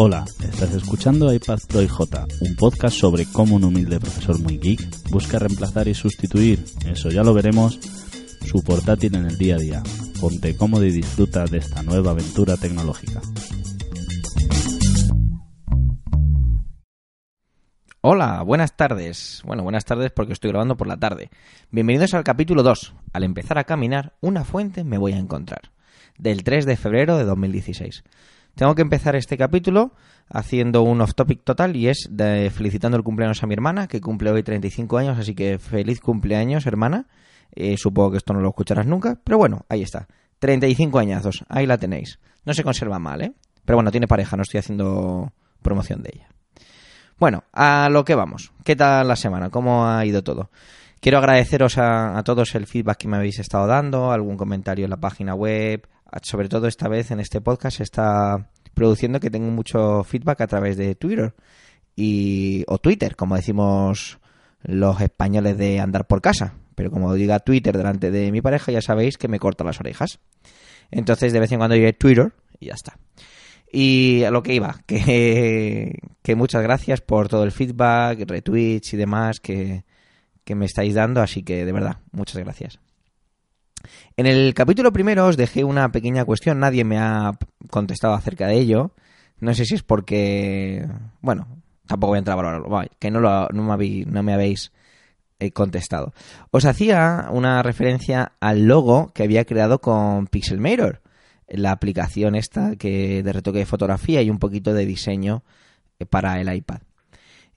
Hola, estás escuchando iPad Pro y J, un podcast sobre cómo un humilde profesor muy geek busca reemplazar y sustituir, eso ya lo veremos, su portátil en el día a día. Ponte cómodo y disfruta de esta nueva aventura tecnológica. Hola, buenas tardes. Bueno, buenas tardes porque estoy grabando por la tarde. Bienvenidos al capítulo 2. Al empezar a caminar, una fuente me voy a encontrar. Del 3 de febrero de 2016. Tengo que empezar este capítulo haciendo un off-topic total y es felicitando el cumpleaños a mi hermana, que cumple hoy 35 años, así que feliz cumpleaños, hermana. Eh, supongo que esto no lo escucharás nunca, pero bueno, ahí está. 35 añazos, ahí la tenéis. No se conserva mal, ¿eh? Pero bueno, tiene pareja, no estoy haciendo promoción de ella. Bueno, a lo que vamos. ¿Qué tal la semana? ¿Cómo ha ido todo? Quiero agradeceros a todos el feedback que me habéis estado dando, algún comentario en la página web, sobre todo esta vez en este podcast se está produciendo que tengo mucho feedback a través de Twitter y o Twitter, como decimos los españoles de andar por casa, pero como diga Twitter delante de mi pareja ya sabéis que me corta las orejas. Entonces de vez en cuando diré Twitter y ya está. Y a lo que iba, que, que muchas gracias por todo el feedback, retweets y demás que, que me estáis dando, así que de verdad, muchas gracias. En el capítulo primero os dejé una pequeña cuestión, nadie me ha contestado acerca de ello. No sé si es porque, bueno, tampoco voy a entrar a valorarlo, que no, lo, me, habéis, eh, contestado. Os hacía una referencia al logo que había creado con Pixelmator, la aplicación esta que de retoque de fotografía y un poquito de diseño eh, para el iPad.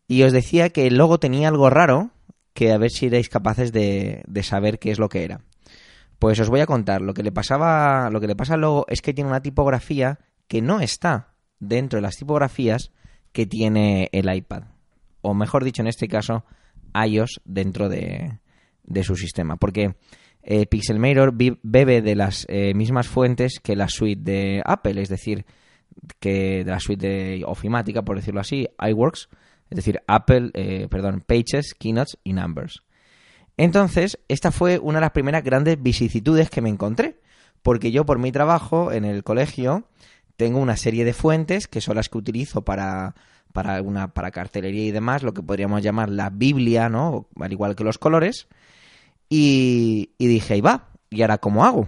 Y os decía que el logo tenía algo raro, que a ver si erais capaces de saber qué es lo que era. Pues os voy a contar. Lo que le pasaba, lo que le pasa al logo es que tiene una tipografía que no está dentro de las tipografías que tiene el iPad. O mejor dicho, en este caso, iOS dentro de, su sistema. Porque eh, Pixelmator bebe de las eh, mismas fuentes que la suite de Apple, es decir, que de la suite de ofimática, por decirlo así, iWorks, es decir, Apple, eh, perdón, Pages, Keynotes y Numbers. Entonces, esta fue una de las primeras grandes vicisitudes que me encontré, porque yo por mi trabajo en el colegio tengo una serie de fuentes que son las que utilizo para para una para cartelería y demás, lo que podríamos llamar la Biblia, ¿no? Al igual que los colores. Y, dije, ahí va, ¿y ahora cómo hago?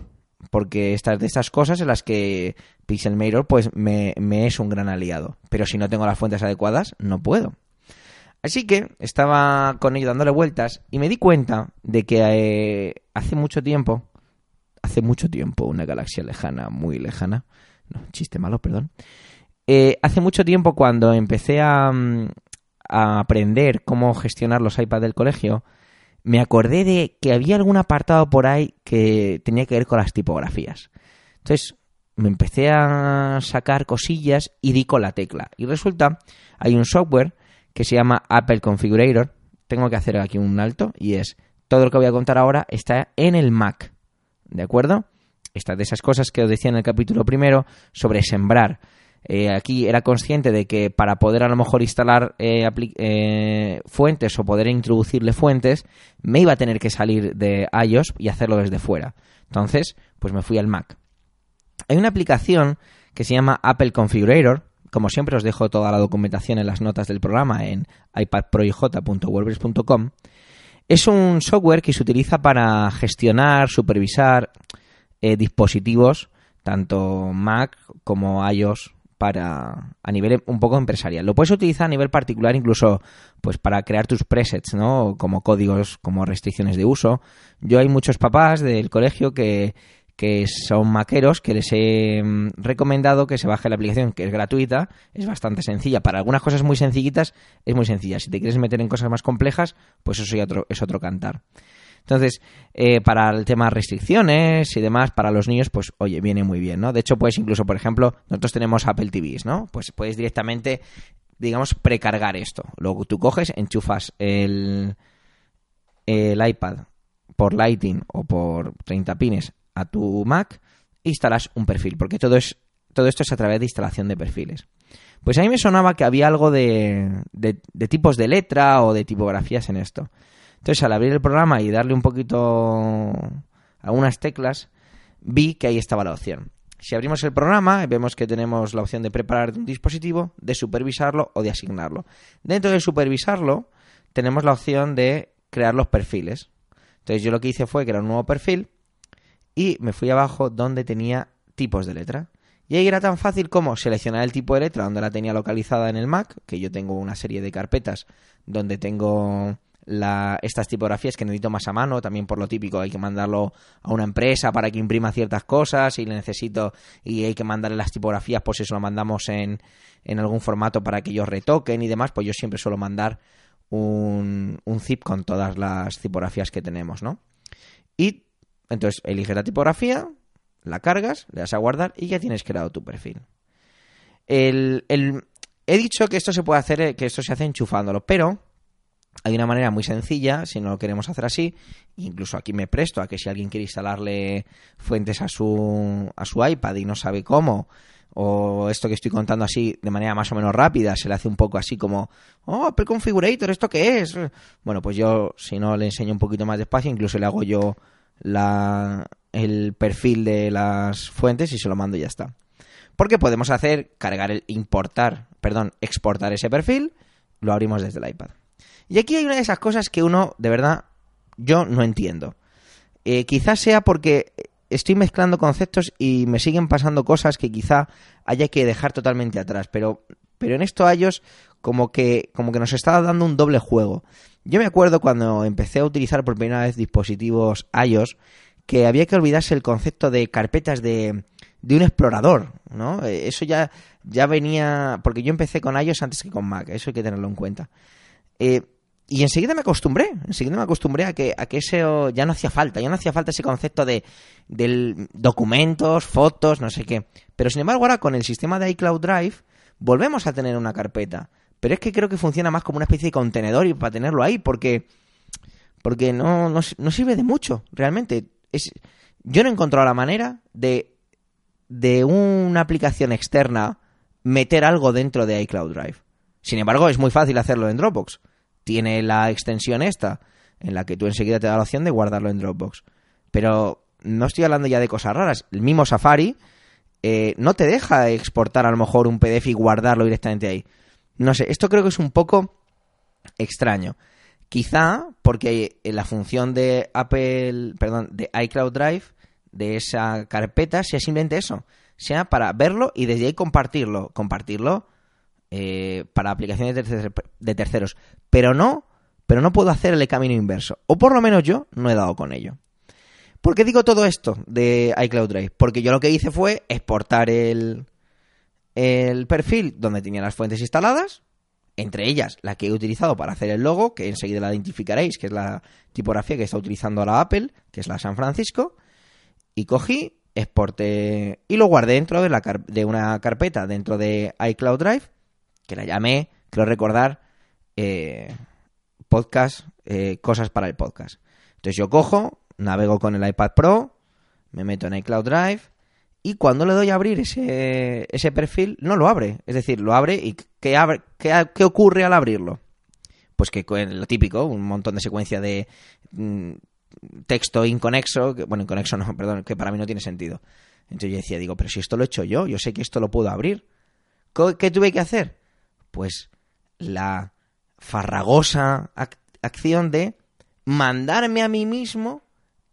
Porque estas de estas cosas en las que Pixelmator pues me, me es un gran aliado. Pero si no tengo las fuentes adecuadas, no puedo. Así que estaba con ello dándole vueltas y me di cuenta de que eh, hace mucho tiempo, hace mucho tiempo, una galaxia lejana, muy lejana, no, chiste malo, perdón, eh, hace mucho tiempo cuando empecé a, mm, a aprender cómo gestionar los iPads del colegio, me acordé de que había algún apartado por ahí que tenía que ver con las tipografías. Entonces me empecé a sacar cosillas y di con la tecla. Y resulta, hay un software que se llama Apple Configurator. Tengo que hacer aquí un alto y es todo lo que voy a contar ahora está en el Mac. ¿De acuerdo? Esta de esas cosas que os decía en el capítulo primero sobre sembrar. Eh, aquí era consciente de que para poder a lo mejor instalar eh, eh, fuentes o poder introducirle fuentes, me iba a tener que salir de iOS y hacerlo desde fuera. Entonces, pues me fui al Mac. Hay una aplicación que se llama Apple Configurator, como siempre os dejo toda la documentación en las notas del programa en ipadproij.wordpress.com. Es un software que se utiliza para gestionar, supervisar eh, dispositivos, tanto Mac como iOS, para a nivel un poco empresarial. Lo puedes utilizar a nivel particular incluso pues para crear tus presets, ¿no? Como códigos, como restricciones de uso. Yo hay muchos papás del colegio que que son maqueros, que les he mm, recomendado que se baje la aplicación, que es gratuita, es bastante sencilla. Para algunas cosas muy sencillitas, es muy sencilla. Si te quieres meter en cosas más complejas, pues eso ya es otro cantar. Entonces, eh, para el tema restricciones y demás, para los niños, pues oye, viene muy bien, ¿no? De hecho, puedes incluso, por ejemplo, nosotros tenemos Apple TVs, ¿no? Pues puedes directamente, digamos, precargar esto. Luego tú coges, enchufas el, el iPad por Lighting o por 30 pines a tu Mac instalas un perfil, porque todo, es, todo esto es a través de instalación de perfiles. Pues a mí me sonaba que había algo de, de, tipos de letra o de tipografías en esto. Entonces, al abrir el programa y darle un poquito a unas teclas, vi que ahí estaba la opción. Si abrimos el programa, vemos que tenemos la opción de preparar un dispositivo, de supervisarlo o de asignarlo. Dentro de supervisarlo, tenemos la opción de crear los perfiles. Entonces yo lo que hice fue crear un nuevo perfil y me fui abajo donde tenía tipos de letra. Y ahí era tan fácil como seleccionar el tipo de letra donde la tenía localizada en el Mac, que yo tengo una serie de carpetas donde tengo estas tipografías que necesito más a mano, también por lo típico hay que mandarlo a una empresa para que imprima ciertas cosas y le necesito y hay que mandarle las tipografías, pues eso lo mandamos en, en algún formato para que ellos retoquen y demás, pues yo siempre suelo mandar un, un zip con todas las tipografías que tenemos, ¿no? Y entonces eliges la tipografía, la cargas, le das a guardar y ya tienes creado tu perfil. El, he dicho que esto se puede hacer, eh, que esto se hace enchufándolo, pero hay una manera muy sencilla, si no lo queremos hacer así, incluso aquí me presto a que si alguien quiere instalarle fuentes a su, a su iPad y no sabe cómo, o esto que estoy contando así de manera más o menos rápida, se le hace un poco así como, oh, Apple Configurator, ¿esto qué es? Bueno, pues yo, si no, le enseño un poquito más despacio, incluso le hago yo la, el perfil de las fuentes y se lo mando y ya está. Porque podemos hacer, cargar el importar, perdón, exportar ese perfil, lo abrimos desde el iPad. Y aquí hay una de esas cosas que uno, de verdad, yo no entiendo. Eh, quizás sea porque estoy mezclando conceptos y me siguen pasando cosas que quizá haya que dejar totalmente atrás, pero, pero en esto a ellos como que, como que nos está dando un doble juego. Yo me acuerdo cuando empecé a utilizar por primera vez dispositivos iOS que había que olvidarse el concepto de carpetas de, de un explorador, ¿no? Eh, eso ya, ya venía, porque yo empecé con iOS antes que con Mac, eso hay que tenerlo en cuenta. Eh, y enseguida me acostumbré, enseguida me acostumbré a que, a que eso ya no hacía falta, ya no hacía falta ese concepto de, de documentos, fotos, no sé qué. Pero sin embargo ahora con el sistema de iCloud Drive volvemos a tener una carpeta. Pero es que creo que funciona más como una especie de contenedor y para tenerlo ahí, porque, porque no, no, no sirve de mucho, realmente yo no he encontrado la manera de, de una aplicación externa meter algo dentro de iCloud Drive. Sin embargo, es muy fácil hacerlo en Dropbox. Tiene la extensión esta, en la que tú enseguida te da la opción de guardarlo en Dropbox. Pero no estoy hablando ya de cosas raras. El mismo Safari eh, no te deja exportar a lo mejor un PDF y guardarlo directamente ahí. No sé, esto creo que es un poco extraño. Quizá porque la función de Apple, perdón, de iCloud Drive, de esa carpeta, sea simplemente eso. Sea para verlo y desde ahí compartirlo. Compartirlo eh, para aplicaciones de, terceros. Pero no, pero no puedo hacer el camino inverso. O por lo menos yo no he dado con ello. ¿Por qué digo todo esto de iCloud Drive? Porque yo lo que hice fue exportar el, el perfil donde tenía las fuentes instaladas, entre ellas la que he utilizado para hacer el logo, que enseguida la identificaréis, que es la tipografía que está utilizando ahora Apple, que es la San Francisco, y cogí, exporté y lo guardé dentro de, la de una carpeta dentro de iCloud Drive, que la llamé, creo recordar, eh, podcast, eh, cosas para el podcast. Entonces yo cojo, navego con el iPad Pro, me meto en iCloud Drive, y cuando le doy a abrir ese, ese perfil, no lo abre. Es decir, lo abre y ¿qué, abre, qué, ocurre al abrirlo? Pues que lo típico, un montón de secuencia de mm, texto inconexo, que, bueno, inconexo no, perdón, que para mí no tiene sentido. Entonces yo decía, digo, pero si esto lo he hecho yo, yo sé que esto lo puedo abrir. ¿Qué tuve que hacer? Pues la farragosa acción de mandarme a mí mismo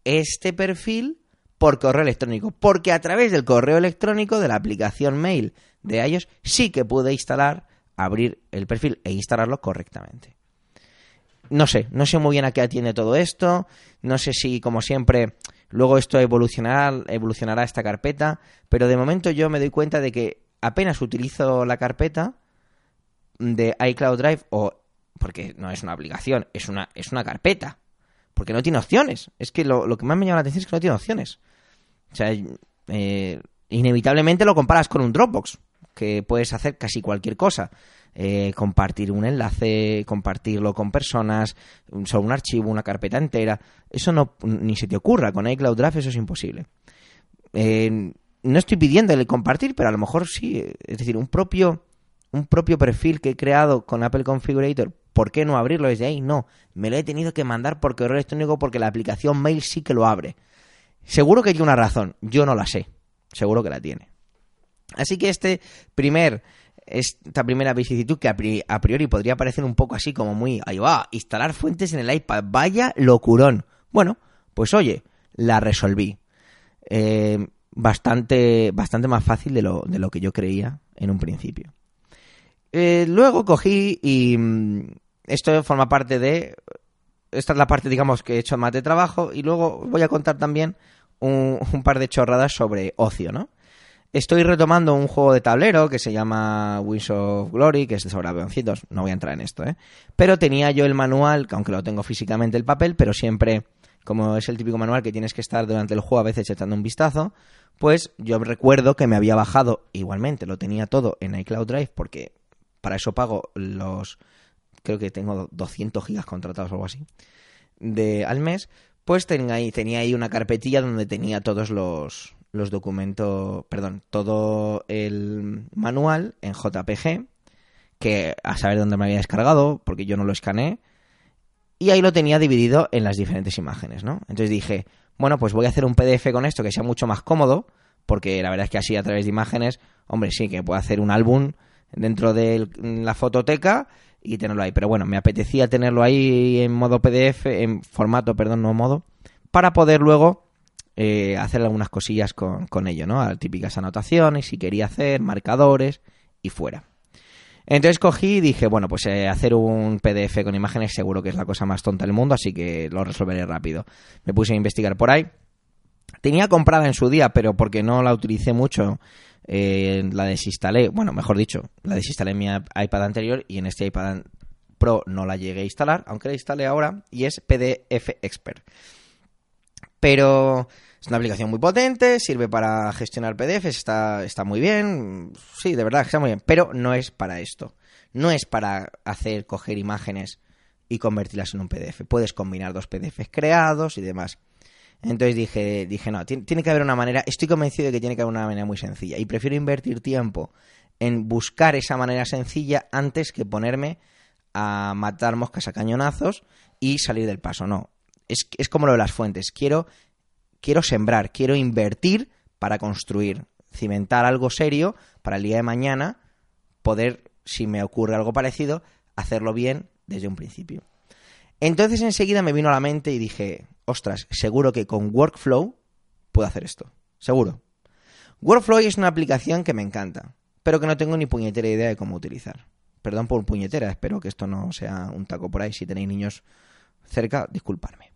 este perfil por correo electrónico, porque a través del correo electrónico de la aplicación mail de iOS sí que pude instalar, abrir el perfil e instalarlo correctamente. No sé, no sé muy bien a qué atiende todo esto, no sé si como siempre luego esto evolucionará, evolucionará esta carpeta, pero de momento yo me doy cuenta de que apenas utilizo la carpeta de iCloud Drive o porque no es una aplicación, es una, es una carpeta. Porque no tiene opciones. Es que lo, lo que más me llama la atención es que no tiene opciones. O sea, eh, inevitablemente lo comparas con un Dropbox, que puedes hacer casi cualquier cosa. Eh, compartir un enlace, compartirlo con personas, sobre un archivo, una carpeta entera. Eso no ni se te ocurra. Con iCloud Drive eso es imposible. Eh, no estoy pidiéndole compartir, pero a lo mejor sí. Es decir, un propio, un propio perfil que he creado con Apple Configurator, ¿por qué no abrirlo desde ahí? No, me lo he tenido que mandar por correo electrónico porque la aplicación Mail sí que lo abre. Seguro que tiene una razón, yo no la sé, seguro que la tiene. Así que este primer esta primera vicisitud que a priori podría parecer un poco así como muy, ahí va, instalar fuentes en el iPad, vaya locurón. Bueno, pues oye, la resolví. Eh, bastante, bastante más fácil de lo, de lo que yo creía en un principio. Eh, luego cogí y mm, esto forma parte de... Esta es la parte, digamos, que he hecho más de trabajo y luego voy a contar también un, par de chorradas sobre ocio, ¿no? Estoy retomando un juego de tablero que se llama Wings of Glory, que es sobre avioncitos. No voy a entrar en esto, ¿eh? Pero tenía yo el manual, que aunque lo tengo físicamente el papel, pero siempre, como es el típico manual que tienes que estar durante el juego a veces echando un vistazo, pues yo recuerdo que me había bajado, igualmente lo tenía todo en iCloud Drive, porque para eso pago los, creo que tengo 200 gigas contratados o algo así, de, al mes, pues tenía ahí, tenía ahí una carpetilla donde tenía todos los, los documentos, perdón, todo el manual en JPG, que a saber dónde me había descargado, porque yo no lo escaneé, y ahí lo tenía dividido en las diferentes imágenes, ¿no? Entonces dije, bueno, pues voy a hacer un PDF con esto que sea mucho más cómodo, porque la verdad es que así a través de imágenes, hombre, sí, que puedo hacer un álbum dentro de la fototeca y tenerlo ahí. Pero bueno, me apetecía tenerlo ahí en modo PDF, en formato, perdón, no modo, para poder luego eh, hacer algunas cosillas con, con ello, ¿no? Típicas anotaciones, si quería hacer, marcadores y fuera. Entonces cogí y dije, bueno, pues eh, hacer un PDF con imágenes seguro que es la cosa más tonta del mundo, así que lo resolveré rápido. Me puse a investigar por ahí. Tenía comprada en su día, pero porque no la utilicé mucho, eh, la desinstalé, bueno, mejor dicho, la desinstalé en mi iPad anterior y en este iPad Pro no la llegué a instalar, aunque la instalé ahora y es PDF Expert. Pero es una aplicación muy potente, sirve para gestionar PDFs, está, está muy bien. Sí, de verdad, está muy bien. Pero no es para esto. No es para hacer, coger imágenes y convertirlas en un PDF. Puedes combinar dos PDFs creados y demás. Entonces dije, dije no, tiene, que haber una manera, estoy convencido de que tiene que haber una manera muy sencilla. Y prefiero invertir tiempo en buscar esa manera sencilla antes que ponerme a matar moscas a cañonazos y salir del paso. No, es, es como lo de las fuentes. Quiero quiero sembrar, quiero invertir para construir, cimentar algo serio para el día de mañana poder, si me ocurre algo parecido, hacerlo bien desde un principio. Entonces enseguida me vino a la mente y dije, ostras, seguro que con Workflow puedo hacer esto. Seguro. Workflow es una aplicación que me encanta, pero que no tengo ni puñetera idea de cómo utilizar. Perdón por puñetera, espero que esto no sea un taco por ahí. Si tenéis niños cerca, disculparme.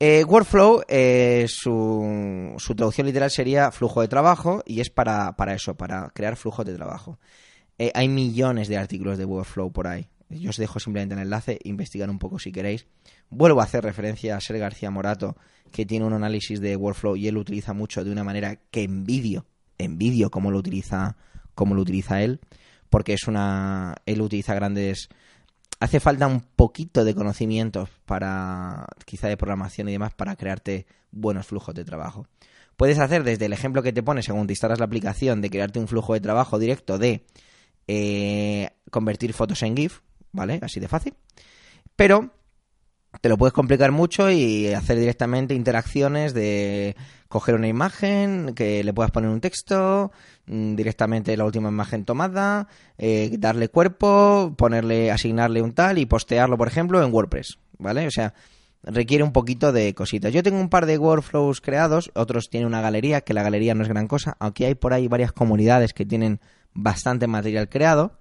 Eh, workflow, eh, su, traducción literal sería flujo de trabajo y es para, eso, para crear flujos de trabajo. Eh, hay millones de artículos de Workflow por ahí. Yo os dejo simplemente el enlace, investigar un poco si queréis. Vuelvo a hacer referencia a Ser García Morato, que tiene un análisis de Workflow y él lo utiliza mucho de una manera que envidio, envidio cómo lo utiliza, cómo lo utiliza él, porque es una, él utiliza grandes hace falta un poquito de conocimientos para, quizá de programación y demás, para crearte buenos flujos de trabajo. Puedes hacer desde el ejemplo que te pone según te instalas la aplicación de crearte un flujo de trabajo directo de eh, convertir fotos en GIF, ¿vale? Así de fácil. Pero te lo puedes complicar mucho y hacer directamente interacciones de coger una imagen, que le puedas poner un texto, mm, directamente la última imagen tomada, eh, darle cuerpo, ponerle, asignarle un tal y postearlo, por ejemplo, en WordPress, ¿vale? O sea, requiere un poquito de cositas. Yo tengo un par de workflows creados, otros tienen una galería, que la galería no es gran cosa, aunque hay por ahí varias comunidades que tienen bastante material creado.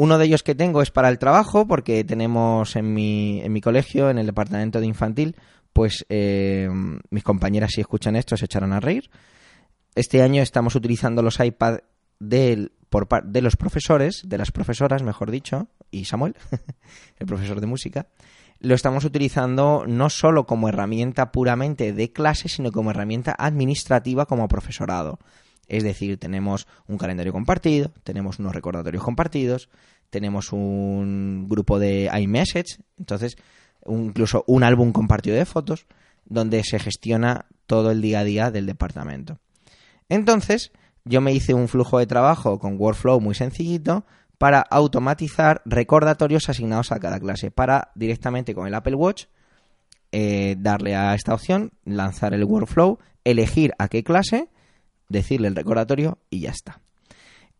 Uno de ellos que tengo es para el trabajo, porque tenemos en mi, en mi colegio, en el departamento de infantil, pues eh, mis compañeras si escuchan esto se echaron a reír. Este año estamos utilizando los iPad de, los profesores, de las profesoras, mejor dicho, y Samuel, el profesor de música, lo estamos utilizando no solo como herramienta puramente de clase, sino como herramienta administrativa como profesorado. Es decir, tenemos un calendario compartido, tenemos unos recordatorios compartidos, tenemos un grupo de iMessage, entonces incluso un álbum compartido de fotos donde se gestiona todo el día a día del departamento. Entonces, yo me hice un flujo de trabajo con Workflow muy sencillito para automatizar recordatorios asignados a cada clase, para directamente con el Apple Watch eh, darle a esta opción, lanzar el Workflow, elegir a qué clase decirle el recordatorio y ya está.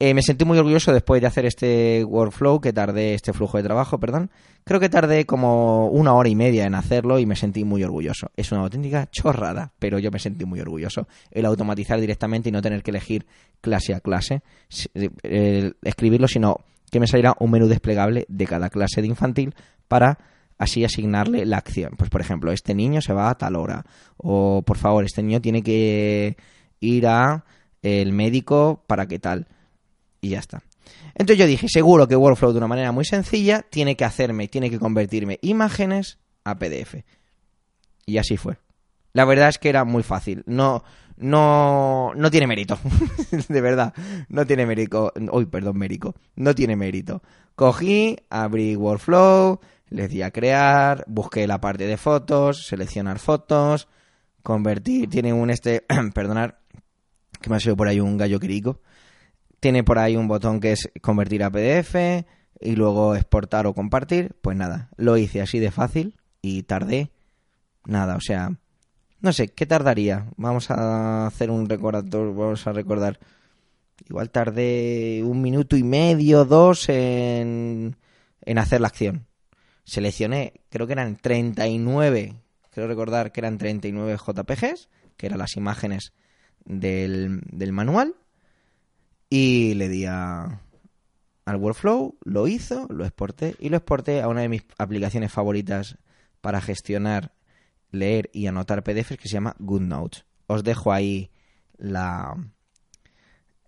Eh, me sentí muy orgulloso después de hacer este workflow, que tardé, este flujo de trabajo, perdón. Creo que tardé como una hora y media en hacerlo y me sentí muy orgulloso. Es una auténtica chorrada, pero yo me sentí muy orgulloso. El automatizar directamente y no tener que elegir clase a clase, eh, escribirlo, sino que me saliera un menú desplegable de cada clase de infantil para así asignarle la acción. Pues por ejemplo, este niño se va a tal hora. O por favor, este niño tiene que ir a el médico para qué tal y ya está. Entonces yo dije, seguro que Workflow de una manera muy sencilla tiene que hacerme, tiene que convertirme imágenes a PDF. Y así fue. La verdad es que era muy fácil. No, no, no tiene mérito. de verdad, no tiene mérito. Uy, perdón, mérito. No tiene mérito. Cogí, abrí Workflow, le di a crear, busqué la parte de fotos, seleccionar fotos, convertir. Tiene un este, perdonar, que me ha sido por ahí un gallo querico. Tiene por ahí un botón que es convertir a PDF y luego exportar o compartir. Pues nada, lo hice así de fácil y tardé nada, o sea, no sé, ¿qué tardaría? Vamos a hacer un recordatorio, vamos a recordar. Igual tardé un minuto y medio, dos en, en hacer la acción. Seleccioné, creo que eran 39, creo recordar que eran 39 JPGs, que eran las imágenes del, del manual y le di a, al workflow, lo hizo, lo exporté y lo exporté a una de mis aplicaciones favoritas para gestionar, leer y anotar PDFs que se llama GoodNotes. Os dejo ahí la,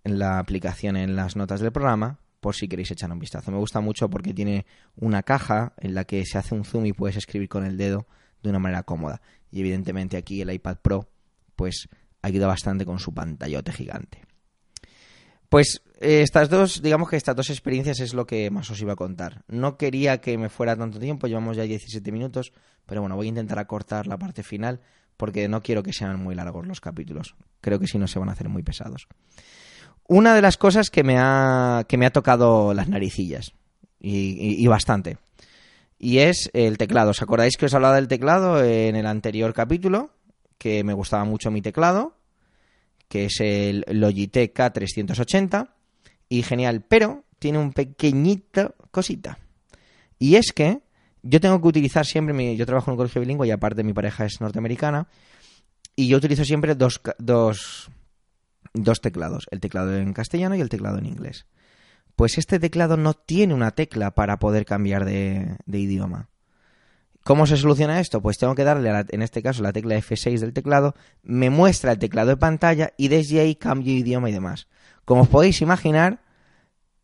la aplicación en las notas del programa por si queréis echar un vistazo. Me gusta mucho porque tiene una caja en la que se hace un zoom y puedes escribir con el dedo de una manera cómoda. Y evidentemente aquí el iPad Pro pues ayuda bastante con su pantallote gigante. Pues eh, estas dos, digamos que estas dos experiencias es lo que más os iba a contar. No quería que me fuera tanto tiempo, llevamos ya 17 minutos, pero bueno, voy a intentar acortar la parte final porque no quiero que sean muy largos los capítulos. Creo que si no se van a hacer muy pesados. Una de las cosas que me ha, que me ha tocado las naricillas, y, y bastante, y es el teclado. ¿Os acordáis que os hablaba del teclado en el anterior capítulo? Que me gustaba mucho mi teclado que es el Logitech K380 y genial, pero tiene un pequeñito cosita. Y es que yo tengo que utilizar siempre, mi, yo trabajo en un colegio bilingüe y aparte mi pareja es norteamericana, y yo utilizo siempre dos, dos, dos teclados, el teclado en castellano y el teclado en inglés. Pues este teclado no tiene una tecla para poder cambiar de, de idioma. ¿Cómo se soluciona esto? Pues tengo que darle, en este caso, la tecla F6 del teclado, me muestra el teclado de pantalla y desde ahí cambio idioma y demás. Como os podéis imaginar,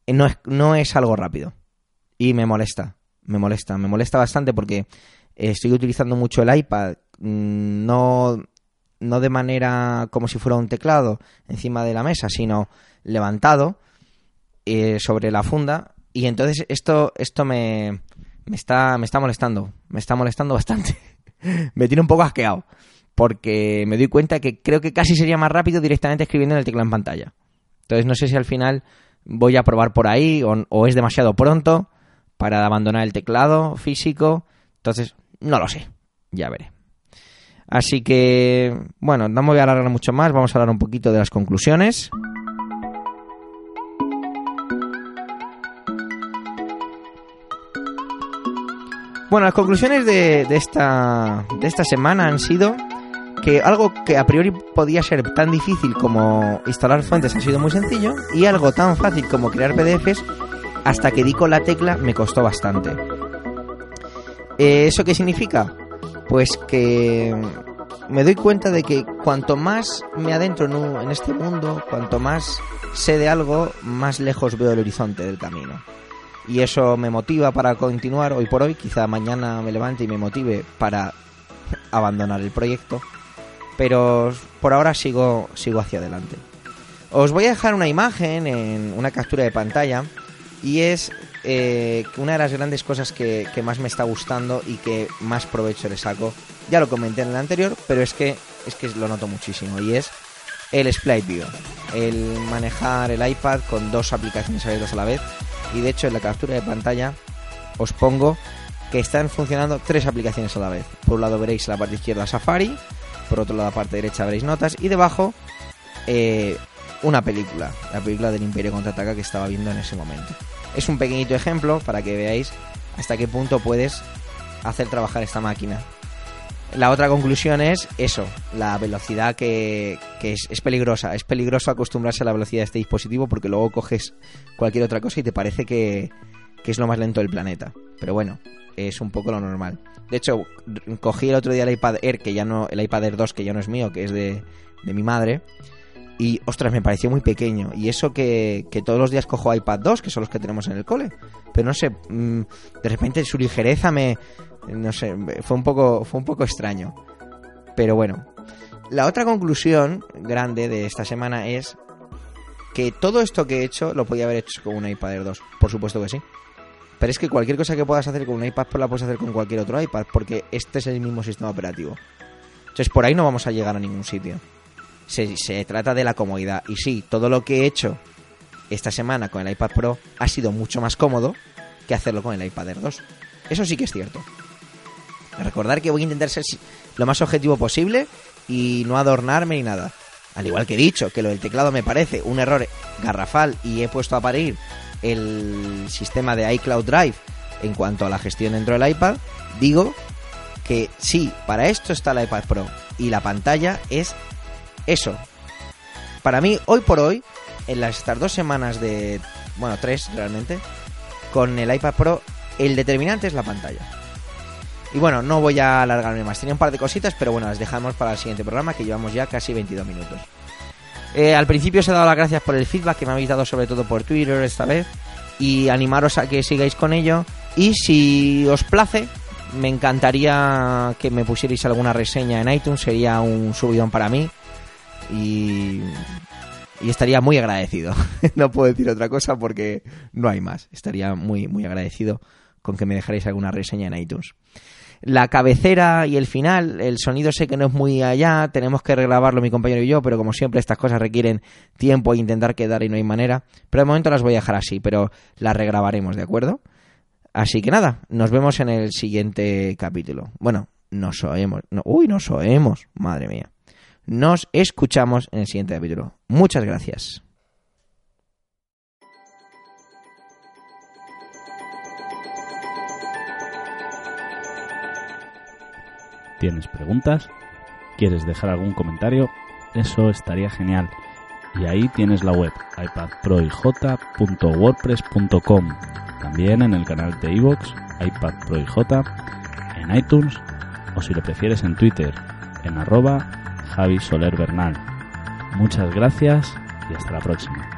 eh, no es, no es algo rápido. Y me molesta, me molesta, me molesta bastante porque estoy utilizando mucho el iPad, mm, no, no de manera como si fuera un teclado encima de la mesa, sino levantado eh, sobre la funda. Y entonces esto, esto me, me está, me está molestando, me está molestando bastante. me tiene un poco asqueado, porque me doy cuenta que creo que casi sería más rápido directamente escribiendo en el teclado en pantalla. Entonces no sé si al final voy a probar por ahí o, o es demasiado pronto para abandonar el teclado físico. Entonces, no lo sé, ya veré. Así que, bueno, no me voy a alargar mucho más, vamos a hablar un poquito de las conclusiones. Bueno, las conclusiones de, esta, de esta semana han sido que algo que a priori podía ser tan difícil como instalar fuentes ha sido muy sencillo y algo tan fácil como crear PDFs hasta que di con la tecla me costó bastante. Eh, ¿Eso qué significa? Pues que me doy cuenta de que cuanto más me adentro en, en este mundo, cuanto más sé de algo, más lejos veo el horizonte del camino y eso me motiva para continuar hoy por hoy. Quizá mañana me levante y me motive para abandonar el proyecto, pero por ahora sigo, sigo hacia adelante. Os voy a dejar una imagen en una captura de pantalla y es eh, una de las grandes cosas que, que, más me está gustando y que más provecho le saco. Ya lo comenté en el anterior, pero es que, es que lo noto muchísimo y es el Splite View, el manejar el iPad con dos aplicaciones abiertas a la vez y de hecho en la captura de pantalla os pongo que están funcionando tres aplicaciones a la vez. Por un lado veréis la parte izquierda Safari, por otro lado la parte derecha veréis notas y debajo eh, una película, la película del Imperio Contraataca que estaba viendo en ese momento. Es un pequeñito ejemplo para que veáis hasta qué punto puedes hacer trabajar esta máquina. La otra conclusión es eso, la velocidad que, que es, es, peligrosa. Es peligroso acostumbrarse a la velocidad de este dispositivo porque luego coges cualquier otra cosa y te parece que, que es lo más lento del planeta. Pero bueno, es un poco lo normal. De hecho, cogí el otro día el iPad Air, que ya no, el iPad Air 2, que ya no es mío, que es de, de mi madre. Y ostras, me pareció muy pequeño. Y eso que, que, todos los días cojo iPad 2, que son los que tenemos en el cole. Pero no sé, mmm, de repente su ligereza me. No sé, fue un poco, fue un poco extraño. Pero bueno. La otra conclusión grande de esta semana es que todo esto que he hecho lo podía haber hecho con un iPad Air 2. Por supuesto que sí. Pero es que cualquier cosa que puedas hacer con un iPad Pro la puedes hacer con cualquier otro iPad, porque este es el mismo sistema operativo. Entonces por ahí no vamos a llegar a ningún sitio. Se, trata de la comodidad. Y sí, todo lo que he hecho esta semana con el iPad Pro ha sido mucho más cómodo que hacerlo con el iPad Air 2. Eso sí que es cierto. Recordar que voy a intentar ser lo más objetivo posible y no adornarme ni nada. Al igual que he dicho, que lo del teclado me parece un error garrafal y he puesto a parir el sistema de iCloud Drive en cuanto a la gestión dentro del iPad, digo que sí, para esto está el iPad Pro y la pantalla es eso. Para mí, hoy por hoy, en las estas dos semanas de, bueno, tres realmente, con el iPad Pro, el determinante es la pantalla. Y bueno, no voy a alargarme más. Tenía un par de cositas, pero bueno, las dejamos para el siguiente programa, que llevamos ya casi 22 minutos. Eh, al principio os he dado las gracias por el feedback que me habéis dado sobre todo por Twitter esta vez y animaros a que sigáis con ello y si os place me encantaría que me pusierais alguna reseña en iTunes, sería un subidón para mí y, estaría muy agradecido. no puedo decir otra cosa porque no hay más. Estaría muy muy agradecido con que me dejarais alguna reseña en iTunes la cabecera y el final, el sonido sé que no es muy allá, tenemos que regrabarlo mi compañero y yo, pero como siempre estas cosas requieren tiempo e intentar quedar y no hay manera. Pero de momento las voy a dejar así, pero las regrabaremos, ¿de acuerdo? Así que nada, nos vemos en el siguiente capítulo. Bueno, nos oemos. No, uy, nos oemos, madre mía. Nos escuchamos en el siguiente capítulo. Muchas gracias. ¿Tienes preguntas? ¿Quieres dejar algún comentario? Eso estaría genial. Y ahí tienes la web ipadproij.wordpress.com. También en el canal de iVoox, iPadProIJ, en iTunes o si lo prefieres en Twitter, en arroba Javi Soler Bernal. Muchas gracias y hasta la próxima.